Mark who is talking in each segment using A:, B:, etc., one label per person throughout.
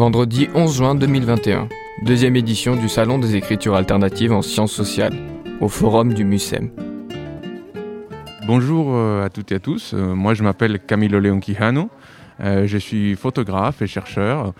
A: Vendredi 11 juin 2021, deuxième édition du Salon des écritures alternatives en sciences sociales, au Forum du MUSEM.
B: Bonjour euh, à toutes et à tous, euh, moi je m'appelle Camilo Leon Quijano, euh, je suis photographe et chercheur.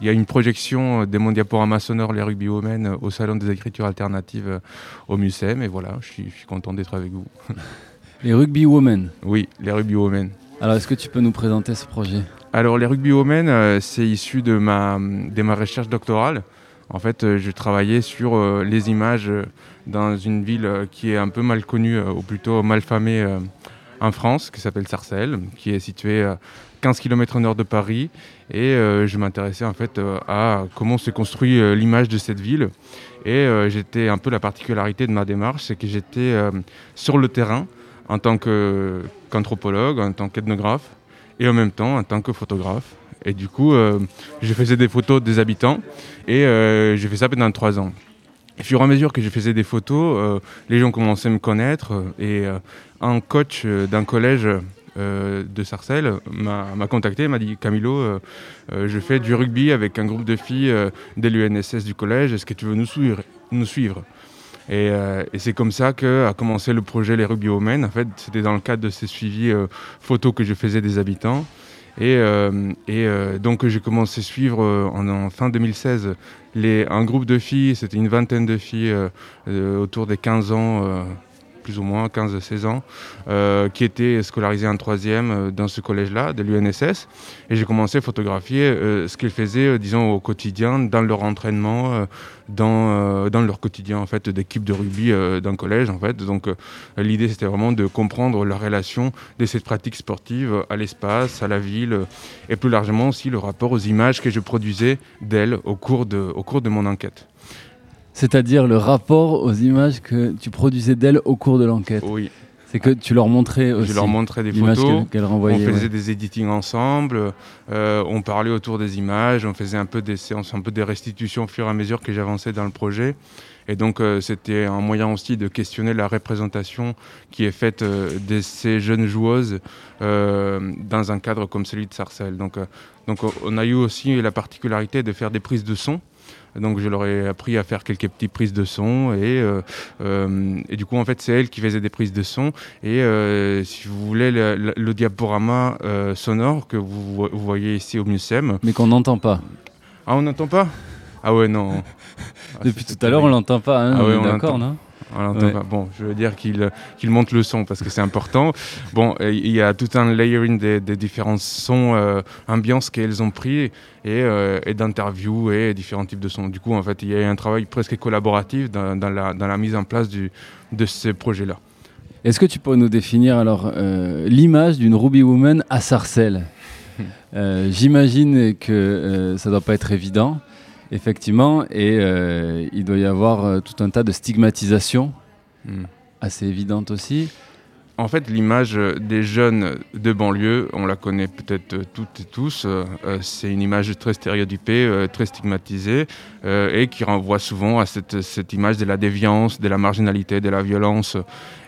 B: Il y a une projection de mon diaporama sonore Les Rugby Women au Salon des écritures alternatives au MUSEM et voilà, je suis, je suis content d'être avec vous.
C: Les Rugby Women
B: Oui, les Rugby Women.
C: Alors, est-ce que tu peux nous présenter ce projet?
B: Alors, les Rugby Women, euh, c'est issu de ma, recherche doctorale. En fait, euh, je travaillais sur euh, les images dans une ville qui est un peu mal connue, ou plutôt mal famée en France, qui s'appelle Sarcelles, qui est située à 15 km au nord de Paris. Et je m'intéressais en fait à comment se construit l'image de cette ville. Et j'étais un peu la particularité de ma démarche, c'est que j'étais sur le terrain en tant qu'anthropologue, en tant qu'ethnographe, et en même temps en tant que photographe. Et du coup, euh, je faisais des photos des habitants, et euh, j'ai fait ça pendant trois ans. Au fur et à mesure que je faisais des photos, euh, les gens commençaient à me connaître, et un coach d'un collège de Sarcelles m'a contacté, m'a dit Camilo, je fais du rugby avec un groupe de filles de l'UNSS du collège, est-ce que tu veux nous suivre? Et, euh, et c'est comme ça que a commencé le projet Les Rugby Women. En fait, c'était dans le cadre de ces suivis euh, photos que je faisais des habitants. Et, euh, et euh, donc j'ai commencé à suivre euh, en, en fin 2016 les, un groupe de filles, c'était une vingtaine de filles euh, euh, autour des 15 ans, plus ou moins 15-16 ans, euh, qui étaient scolarisées en troisième euh, dans ce collège-là, de l'UNSS. Et j'ai commencé à photographier euh, ce qu'ils faisaient, disons, au quotidien, dans leur entraînement, dans, dans leur quotidien en fait d'équipe de rugby d'un collège en fait. Donc l'idée c'était vraiment de comprendre la relation de cette pratique sportive à l'espace, à la ville et plus largement aussi le rapport aux images que je produisais d'elles au de, au cours de mon enquête.
C: C'est-à-dire le rapport aux images que tu produisais d'elles au cours de l'enquête.
B: Oui,
C: C'est que tu leur montrais aussi
B: je leur montrais des photos.
C: qu'elles
B: On
C: renvoyaient.
B: faisait
C: ouais.
B: des editings ensemble, euh, on parlait autour des images, on faisait un peu des séances, un peu des restitutions au fur et à mesure que j'avançais dans le projet. Et donc euh, c'était un moyen aussi de questionner la représentation qui est faite euh, de ces jeunes joueuses euh, dans un cadre comme celui de Sarcelles. Donc, donc on a eu aussi la particularité de faire des prises de son. Donc je leur ai appris à faire quelques petites prises de son et, euh, euh, et du coup en fait c'est elles qui faisaient des prises de son et euh, si vous voulez le, le- le diaporama sonore que vous, vo- vous voyez ici au MUSEM.
C: Mais qu'on n'entend pas.
B: Ah on n'entend pas? Ah ouais non. Ah,
C: Depuis tout à l'heure, on l'entend pas. Hein,
B: Ah
C: on
B: ouais,
C: est
B: on
C: d'accord,
B: l'entend.
C: non? Ouais.
B: Bon, je veux dire qu'il qu'il monte le son parce que c'est important. Bon, euh, il y a tout un layering des, des différents sons, euh, ambiances qu'elles ont pris et, euh, et d'interviews et différents types de sons. Du coup, en fait, il y a un travail presque collaboratif dans, dans la, dans la mise en place du, de ces projets-là.
C: Est-ce que tu pourrais nous définir alors euh, l'image d'une Ruby Woman à Sarcelles? Euh, J'imagine que euh, ça doit pas être évident, effectivement, et euh, il doit y avoir euh, tout un tas de stigmatisation
B: Hmm.
C: assez évidente aussi.
B: En fait, l'image euh, des jeunes de banlieue, on la connaît peut-être toutes et tous. euh, c'est une image très stéréotypée, très stigmatisée, et qui renvoie souvent à cette, cette image de la déviance, de la marginalité, de la violence.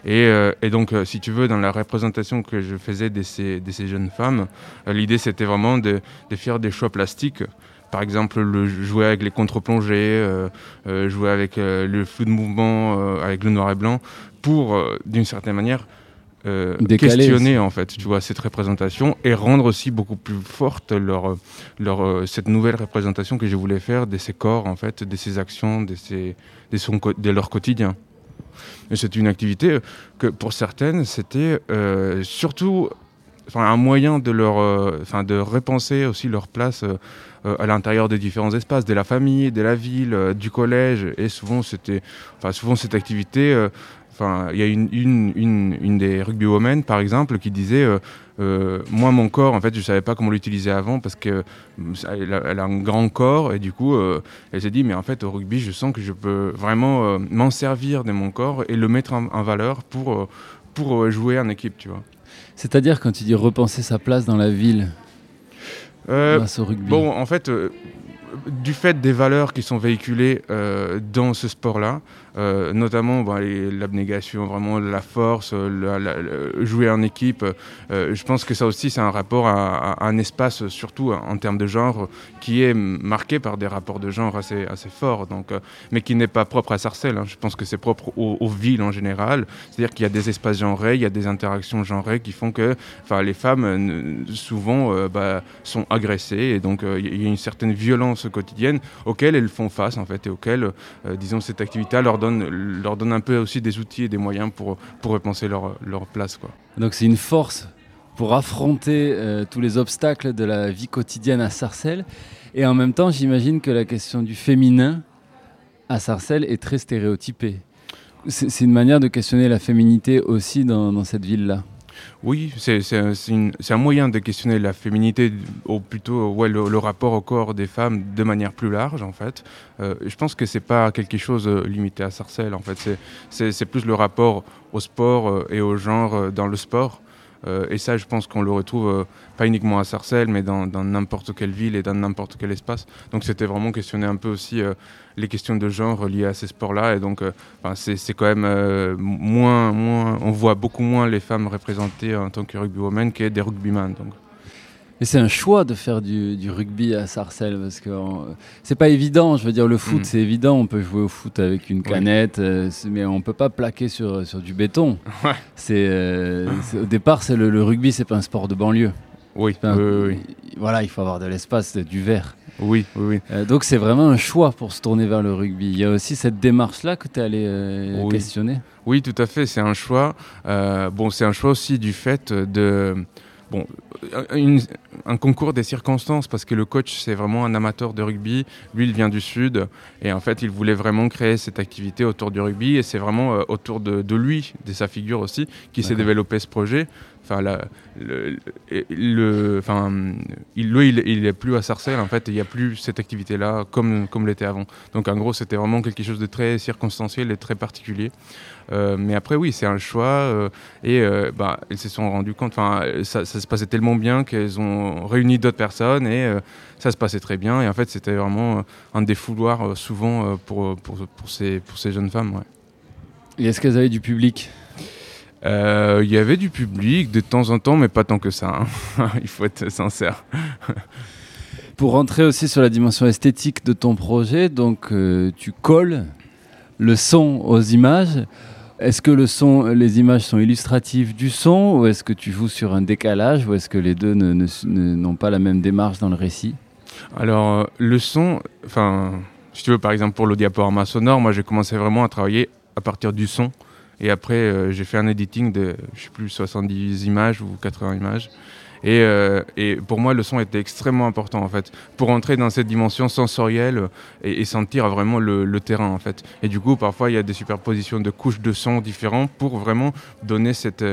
B: Et, et donc, si tu veux, dans la représentation que je faisais de ces, de ces jeunes femmes, l'idée c'était vraiment de, de faire des choix plastiques. Par exemple, le jouer avec les contre-plongées, euh, euh, jouer avec euh, le flou de mouvement, avec le noir et blanc, pour, d'une certaine manière, questionner en fait, tu vois, cette représentation et rendre aussi beaucoup plus forte leur, leur, cette nouvelle représentation que je voulais faire de ces corps en fait, de ces actions, de, ces, de, son, de leur quotidien. C'est une activité que pour certaines, c'était surtout un moyen de leur, euh, enfin, de repenser aussi leur place euh, euh, à l'intérieur des différents espaces, de la famille, de la ville, euh, du collège. Et souvent, c'était, enfin, souvent cette activité. euh, Enfin, il y a une, une, une, une des rugby women, par exemple, qui disait euh, euh, Moi, mon corps, en fait, je savais pas comment l'utiliser avant parce que ça- elle a, un grand corps et du coup, euh, elle s'est dit Mais en fait, au rugby, je sens que je peux vraiment euh, m'en servir de mon corps et le mettre en, en valeur pour, euh, pour euh, jouer en équipe, tu vois.
C: C'est-à-dire quand tu dis repenser sa place dans la ville
B: Euh,
C: grâce au rugby.
B: Bon, en fait, euh, du fait des valeurs qui sont véhiculées euh, dans ce sport-là, euh, notamment bah, l'abnégation, vraiment la force, le, jouer en équipe. Euh, je pense que ça aussi, c'est un rapport à, un espace, surtout en termes de genre, qui est marqué par des rapports de genre assez, assez forts, donc, mais qui n'est pas propre à Sarcelles. Hein. Je pense que c'est propre aux, villes en général. C'est-à-dire qu'il y a des espaces genrés, il y a des interactions genrées qui font que les femmes, souvent, bah, sont agressées, et donc il y a une certaine violence quotidienne auxquelles elles font face, en fait, et auxquelles, disons, cette activité leur donne, leur donne un peu aussi des outils et des moyens pour, pour repenser leur, leur place. Quoi.
C: Donc c'est une force pour affronter euh, tous les obstacles de la vie quotidienne à Sarcelles. Et en même temps, j'imagine que la question du féminin à Sarcelles est très stéréotypée. C'est une manière de questionner la féminité aussi dans cette ville-là.
B: Oui, c'est un moyen de questionner la féminité, ou plutôt le, rapport au corps des femmes de manière plus large, en fait. Euh, je pense que c'est pas quelque chose euh, limité à Sarcelles, en fait. C'est plus le rapport au sport euh, et au genre dans le sport. Et ça, je pense qu'on le retrouve pas uniquement à Sarcelles, mais dans n'importe quelle ville et dans n'importe quel espace. Donc c'était vraiment questionner un peu aussi les questions de genre liées à ces sports-là. Et donc, euh, c'est quand même euh, moins, moins, on voit beaucoup moins les femmes représentées en tant que rugbywomen que des rugbyman. Donc.
C: Et c'est un choix de faire du, rugby à Sarcelles parce que c'est pas évident. Je veux dire, le foot, mm. c'est évident. On peut jouer au foot avec une canette, euh, mais on peut pas plaquer sur, sur du béton. C'est au départ, c'est le, le, rugby, c'est pas un sport de banlieue.
B: Oui, oui,
C: Voilà, il faut avoir de l'espace, du verre.
B: Oui, oui, oui.
C: Euh, donc c'est vraiment un choix pour se tourner vers le rugby. Il y a aussi cette démarche-là que tu es allé euh, questionner?
B: Oui, tout à fait. C'est un choix. Euh, bon, c'est un choix aussi du fait de bon, un concours des circonstances parce que le coach c'est vraiment un amateur de rugby. Lui, il vient du sud et en fait, il voulait vraiment créer cette activité autour du rugby et c'est vraiment autour de, de, lui, de sa figure aussi, qui s'est développé ce projet. Enfin, le, enfin, il, lui, il, est plus à Sarcelles, en fait, il n'y a plus cette activité-là comme, comme l'était avant. Donc, en gros, c'était vraiment quelque chose de très circonstanciel et très particulier. Euh, mais après, oui, c'est un choix. Euh, et euh, bah, elles se sont rendues compte, enfin, ça, se passait tellement bien qu'elles ont réuni d'autres personnes et ça se passait très bien. Et en fait, c'était vraiment un défouloir souvent pour, pour, pour, ces, pour ces jeunes femmes. Ouais.
C: Et est-ce qu'elles avaient du public?
B: Euh, il y avait du public de temps en temps, mais pas tant que ça. Hein. il faut être sincère.
C: Pour rentrer aussi sur la dimension esthétique de ton projet, donc euh, tu colles le son aux images. Est-ce que le son, les images sont illustratives du son, ou est-ce que tu joues sur un décalage, ou est-ce que les deux n'ont pas la même démarche dans le récit?
B: Alors, euh, le son, enfin, si tu veux, par exemple, pour le diaporama sonore, moi j'ai commencé vraiment à travailler à partir du son. Et après, euh, j'ai fait un editing de, je sais plus, 70 images ou 80 images. Et, euh, et, pour moi, le son était extrêmement important en fait, pour entrer dans cette dimension sensorielle et, sentir vraiment le, terrain en fait. Et du coup, parfois, il y a des superpositions de couches de sons différents pour vraiment donner cette,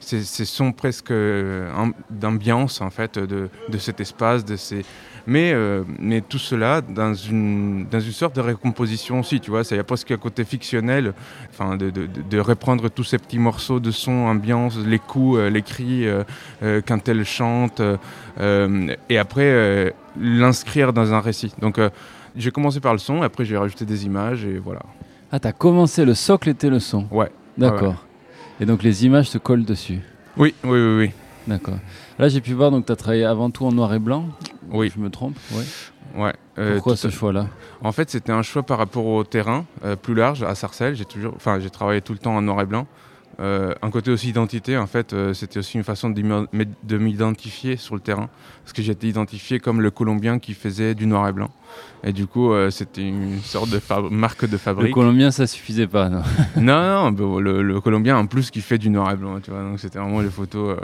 B: ces, ces sons presque euh, d'ambiance en fait de, de, cet espace, de ces, mais, euh, mais tout cela dans une, dans une sorte de récomposition aussi, tu vois. Il y a presque un côté fictionnel, enfin, de, de, de, reprendre tous ces petits morceaux de son, ambiance, les coups, euh, les cris, euh, quand elle chante, et après l'inscrire dans un récit. Donc j'ai commencé par le son, après j'ai rajouté des images, et voilà.
C: Ah, t'as commencé, le socle était le son
B: Ouais.
C: D'accord. Et donc les images se collent dessus
B: Oui, oui, oui, oui.
C: D'accord. Là, j'ai pu voir, donc tu as travaillé avant tout en noir et blanc.
B: Oui.
C: Je me trompe
B: Oui. Ouais.
C: Euh, Pourquoi ce choix-là?
B: En fait, c'était un choix par rapport au terrain euh, plus large à Sarcelles. J'ai toujours, enfin, j'ai travaillé tout le temps en noir et blanc. Euh, un côté aussi identité, en fait, c'était aussi une façon de m'identifier sur le terrain, parce que j'étais identifié comme le Colombien qui faisait du noir et blanc. Et du coup, c'était une sorte de marque de fabrique.
C: Le Colombien, ça suffisait pas, non?
B: Non, non, le, le, Colombien en plus qui fait du noir et blanc, tu vois. Donc c'était vraiment les photos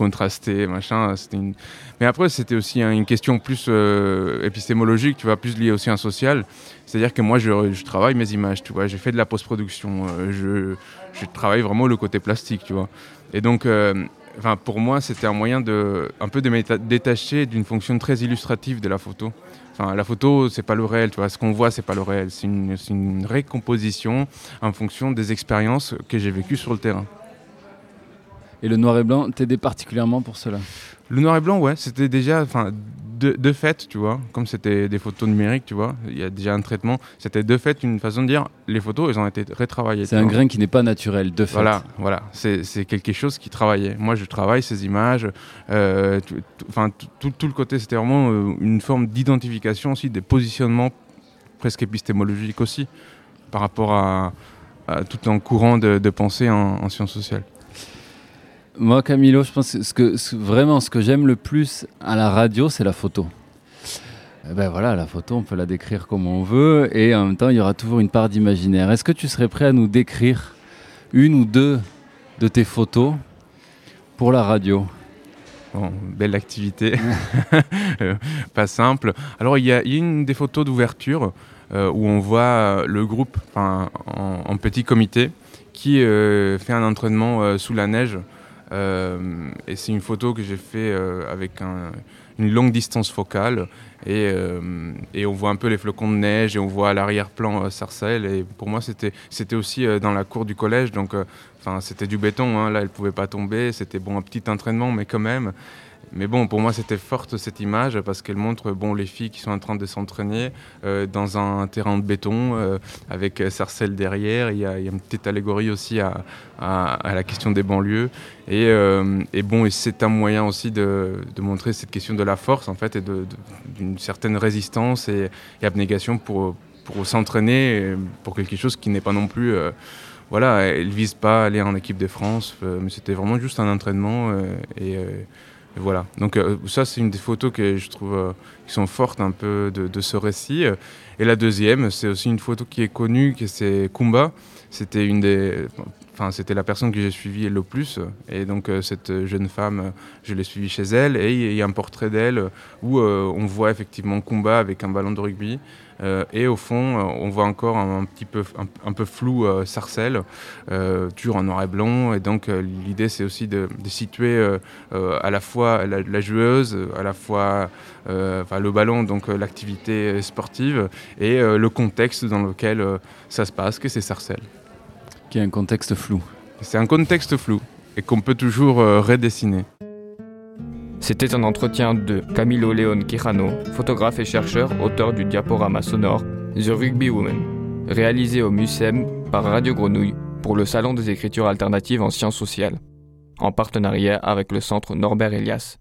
B: contrasté, machin. Une... Mais après, c'était aussi une question plus euh, épistémologique, tu vois, plus liée aussi à un social. C'est-à-dire que moi, je, travaille mes images, tu vois. J'ai fait de la post-production. Euh, je, travaille vraiment le côté plastique, tu vois. Et donc, euh, enfin, pour moi, c'était un moyen de, un peu de me détacher d'une fonction très illustrative de la photo. Enfin, la photo, c'est pas le réel, tu vois. Ce qu'on voit, c'est pas le réel. C'est une récomposition en fonction des expériences que j'ai vécues sur le terrain.
C: Et le noir et blanc t'aidait particulièrement pour cela?
B: Le noir et blanc, ouais, c'était déjà, enfin, de, de fait, tu vois, comme c'était des photos numériques, tu vois, il y a déjà un traitement. C'était de fait une façon de dire les photos, elles ont été retravaillées.
C: C'est un grain qui n'est pas naturel, de fait.
B: Voilà, voilà. C'est quelque chose qui travaillait. Moi, je travaille ces images. Euh, enfin, tout, tout, le côté, c'était vraiment euh, une forme d'identification aussi, des positionnements presque épistémologiques aussi, par rapport à, tout un courant de, pensée en, sciences sociales.
C: Moi, Camilo, je pense que, vraiment ce que j'aime le plus à la radio, c'est la photo. Eh ben voilà, la photo, on peut la décrire comme on veut, et en même temps, il y aura toujours une part d'imaginaire. Est-ce que tu serais prêt à nous décrire une ou deux de tes photos pour la radio?
B: Bon, belle activité, euh, pas simple. Alors il y, a une des photos d'ouverture euh, où on voit le groupe en, petit comité qui euh, fait un entraînement sous la neige. Et c'est une photo que j'ai fait avec une longue distance focale et, et, on voit un peu les flocons de neige et on voit à l'arrière-plan Sarcelles. Et pour moi, c'était, aussi dans la cour du collège, donc c'était du béton, hein, là elle pouvait pas tomber, c'était bon un petit entraînement, mais quand même. Mais bon, pour moi, c'était forte cette image parce qu'elle montre bon, les filles qui sont en train de s'entraîner euh, dans un terrain de béton euh, avec Sarcelles derrière. Il y, a, une petite allégorie aussi à, la question des banlieues. Et, euh, bon, c'est un moyen aussi de, montrer cette question de la force en fait et d'une certaine résistance et, abnégation pour, s'entraîner pour quelque chose qui n'est pas non plus voilà, elle vise pas à aller en équipe de France, mais c'était vraiment juste un entraînement voilà. Donc euh, ça, c'est une des photos que je trouve euh, qui sont fortes un peu de, ce récit. Et la deuxième, c'est aussi une photo qui est connue, que c'est Kumba. C'était une des, enfin c'était la personne que j'ai suivie le plus. Et donc euh, cette jeune femme, je l'ai suivie chez elle. Et il y a un portrait d'elle où on voit effectivement Kumba avec un ballon de rugby. Euh, et au fond, euh, on voit encore un, petit peu, un, peu flou euh, Sarcelles, en noir et blanc. Et donc l'idée, c'est aussi de, situer à la fois la, joueuse, à la fois le ballon, donc l'activité sportive, et le contexte dans lequel ça se passe, que c'est Sarcelles.
C: Qui est un contexte flou.
B: C'est un contexte flou et qu'on peut toujours redessiner.
A: C'était un entretien de Camilo Leon Quijano, photographe et chercheur, auteur du diaporama sonore The Rugby Woman, réalisé au MUSEM par Radio Grenouille pour le Salon des écritures alternatives en sciences sociales, en partenariat avec le Centre Norbert Elias.